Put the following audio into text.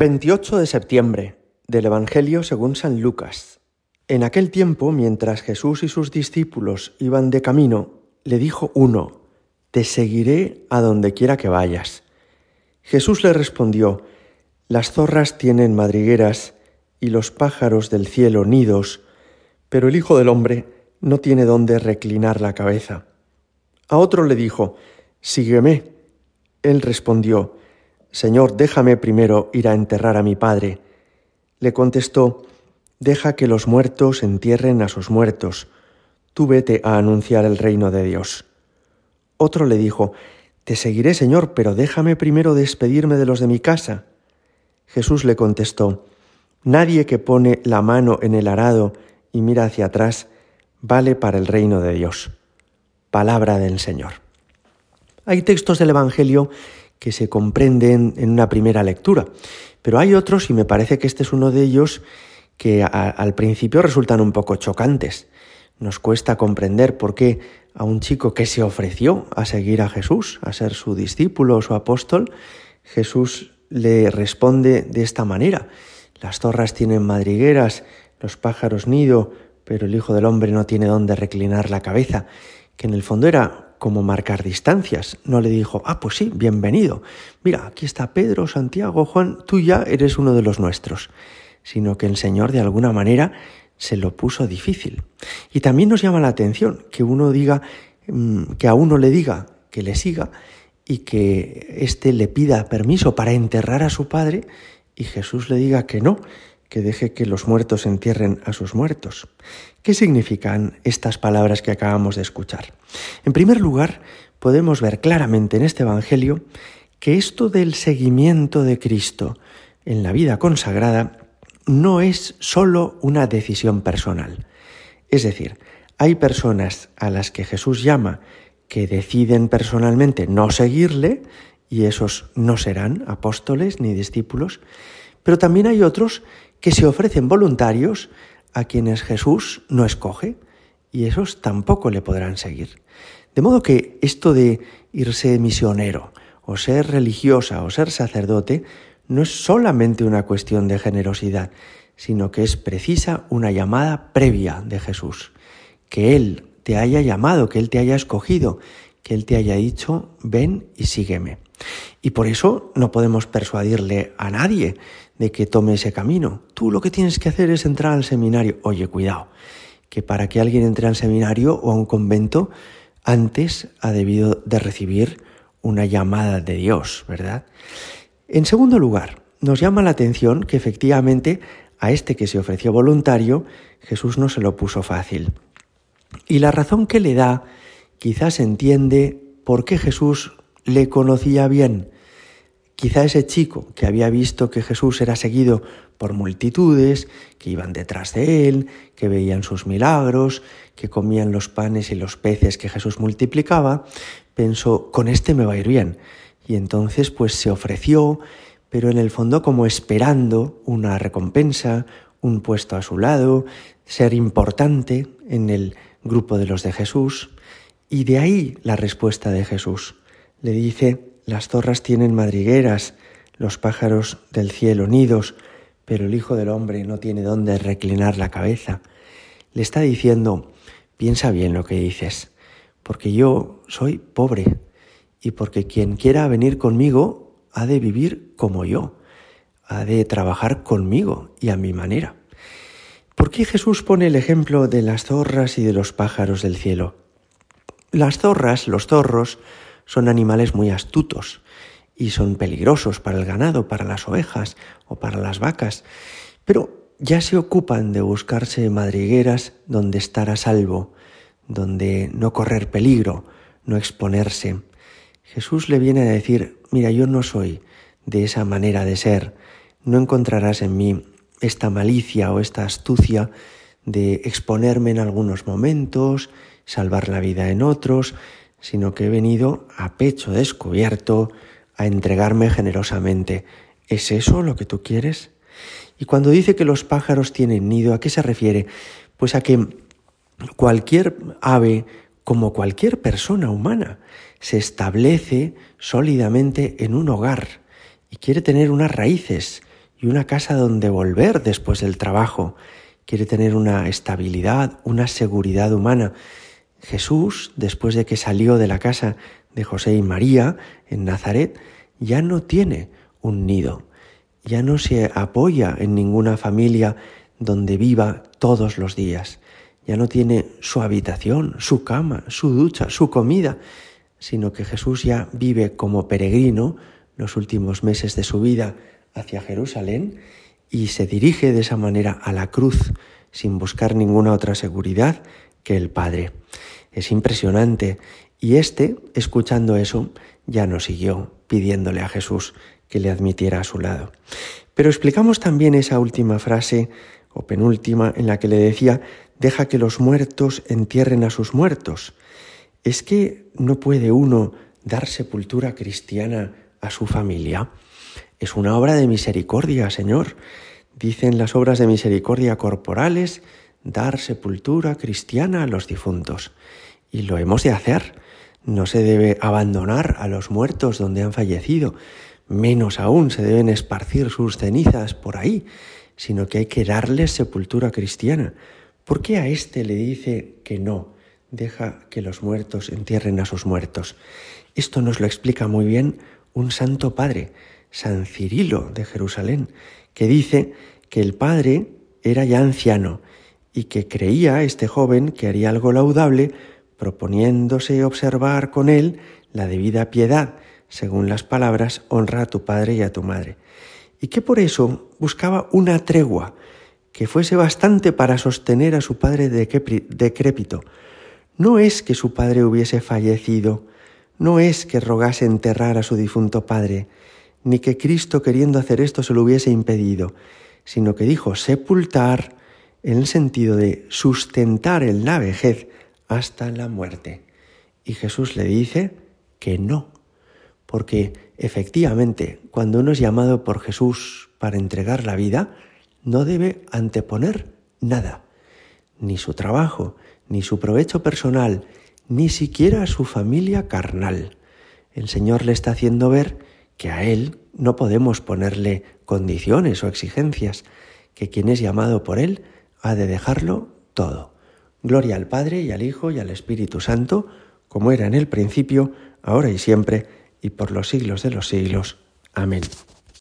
28 de septiembre del Evangelio según San Lucas. En aquel tiempo, mientras Jesús y sus discípulos iban de camino, le dijo uno, Te seguiré a donde quiera que vayas. Jesús le respondió, Las zorras tienen madrigueras y los pájaros del cielo nidos, pero el Hijo del Hombre no tiene dónde reclinar la cabeza. A otro le dijo, Sígueme. Él respondió, Señor, déjame primero ir a enterrar a mi padre. Le contestó, Deja que los muertos entierren a sus muertos. Tú vete a anunciar el reino de Dios. Otro le dijo, Te seguiré, Señor, pero déjame primero despedirme de los de mi casa. Jesús le contestó, Nadie que pone la mano en el arado y mira hacia atrás vale para el reino de Dios. Palabra del Señor. Hay textos del Evangelio que se comprenden en una primera lectura. Pero hay otros, y me parece que este es uno de ellos, que al principio resultan un poco chocantes. Nos cuesta comprender por qué a un chico que se ofreció a seguir a Jesús, a ser su discípulo o su apóstol, Jesús le responde de esta manera. Las zorras tienen madrigueras, los pájaros nido, pero el Hijo del Hombre no tiene dónde reclinar la cabeza, que en el fondo era como marcar distancias. No le dijo, ah, pues sí, bienvenido. Mira, aquí está Pedro, Santiago, Juan, tú ya eres uno de los nuestros. Sino que el Señor de alguna manera se lo puso difícil. Y también nos llama la atención que uno diga, mm, que a uno le diga que le siga y que éste le pida permiso para enterrar a su padre y Jesús le diga que no, que deje que los muertos entierren a sus muertos. ¿Qué significan estas palabras que acabamos de escuchar? En primer lugar, podemos ver claramente en este Evangelio que esto del seguimiento de Cristo en la vida consagrada no es sólo una decisión personal. Es decir, hay personas a las que Jesús llama que deciden personalmente no seguirle y esos no serán apóstoles ni discípulos, pero también hay otros que se ofrecen voluntarios a quienes Jesús no escoge y esos tampoco le podrán seguir. De modo que esto de irse misionero o ser religiosa o ser sacerdote no es solamente una cuestión de generosidad, sino que es precisa una llamada previa de Jesús, que Él te haya llamado, que Él te haya escogido, que Él te haya dicho, ven y sígueme. Y por eso no podemos persuadirle a nadie de que tome ese camino. Tú lo que tienes que hacer es entrar al seminario. Oye, cuidado, que para que alguien entre al seminario o a un convento, antes ha debido de recibir una llamada de Dios, ¿verdad? En segundo lugar, nos llama la atención que efectivamente a este que se ofreció voluntario, Jesús no se lo puso fácil. Y la razón que le da quizás entiende por qué Jesús le conocía bien. Quizá ese chico que había visto que Jesús era seguido por multitudes, que iban detrás de él, que veían sus milagros, que comían los panes y los peces que Jesús multiplicaba, pensó, con este me va a ir bien. Y entonces pues se ofreció, pero en el fondo como esperando una recompensa, un puesto a su lado, ser importante en el grupo de los de Jesús. Y de ahí la respuesta de Jesús. Le dice, las zorras tienen madrigueras, los pájaros del cielo nidos, pero el Hijo del Hombre no tiene dónde reclinar la cabeza. Le está diciendo, piensa bien lo que dices, porque yo soy pobre y porque quien quiera venir conmigo ha de vivir como yo, ha de trabajar conmigo y a mi manera. ¿Por qué Jesús pone el ejemplo de las zorras y de los pájaros del cielo? Las zorras, los zorros, son animales muy astutos y son peligrosos para el ganado, para las ovejas o para las vacas, pero ya se ocupan de buscarse madrigueras donde estar a salvo, donde no correr peligro, no exponerse. Jesús le viene a decir, mira, yo no soy de esa manera de ser, no encontrarás en mí esta malicia o esta astucia de exponerme en algunos momentos, salvar la vida en otros, sino que he venido a pecho descubierto a entregarme generosamente. ¿Es eso lo que tú quieres? Y cuando dice que los pájaros tienen nido, ¿a qué se refiere? Pues a que cualquier ave, como cualquier persona humana, se establece sólidamente en un hogar y quiere tener unas raíces y una casa donde volver después del trabajo. Quiere tener una estabilidad, una seguridad humana. Jesús, después de que salió de la casa de José y María en Nazaret, ya no tiene un nido, ya no se apoya en ninguna familia donde viva todos los días, ya no tiene su habitación, su cama, su ducha, su comida, sino que Jesús ya vive como peregrino los últimos meses de su vida hacia Jerusalén y se dirige de esa manera a la cruz sin buscar ninguna otra seguridad que el Padre. Es impresionante y éste, escuchando eso, ya no siguió pidiéndole a Jesús que le admitiera a su lado. Pero explicamos también esa última frase o penúltima en la que le decía, deja que los muertos entierren a sus muertos. Es que no puede uno dar sepultura cristiana a su familia. Es una obra de misericordia, Señor. Dicen las obras de misericordia corporales dar sepultura cristiana a los difuntos. Y lo hemos de hacer. No se debe abandonar a los muertos donde han fallecido. Menos aún se deben esparcir sus cenizas por ahí, sino que hay que darles sepultura cristiana. ¿Por qué a éste le dice que no? Deja que los muertos entierren a sus muertos. Esto nos lo explica muy bien un santo padre, San Cirilo de Jerusalén, que dice que el padre era ya anciano y que creía este joven que haría algo laudable proponiéndose observar con él la debida piedad, según las palabras honra a tu padre y a tu madre, y que por eso buscaba una tregua que fuese bastante para sostener a su padre decrépito. No es que su padre hubiese fallecido, no es que rogase enterrar a su difunto padre, ni que Cristo queriendo hacer esto se lo hubiese impedido, sino que dijo sepultar en el sentido de sustentar en la vejez hasta la muerte. Y Jesús le dice que no, porque efectivamente cuando uno es llamado por Jesús para entregar la vida, no debe anteponer nada, ni su trabajo, ni su provecho personal, ni siquiera su familia carnal. El Señor le está haciendo ver que a Él no podemos ponerle condiciones o exigencias, que quien es llamado por Él ha de dejarlo todo. Gloria al Padre y al Hijo y al Espíritu Santo, como era en el principio, ahora y siempre, y por los siglos de los siglos. Amén.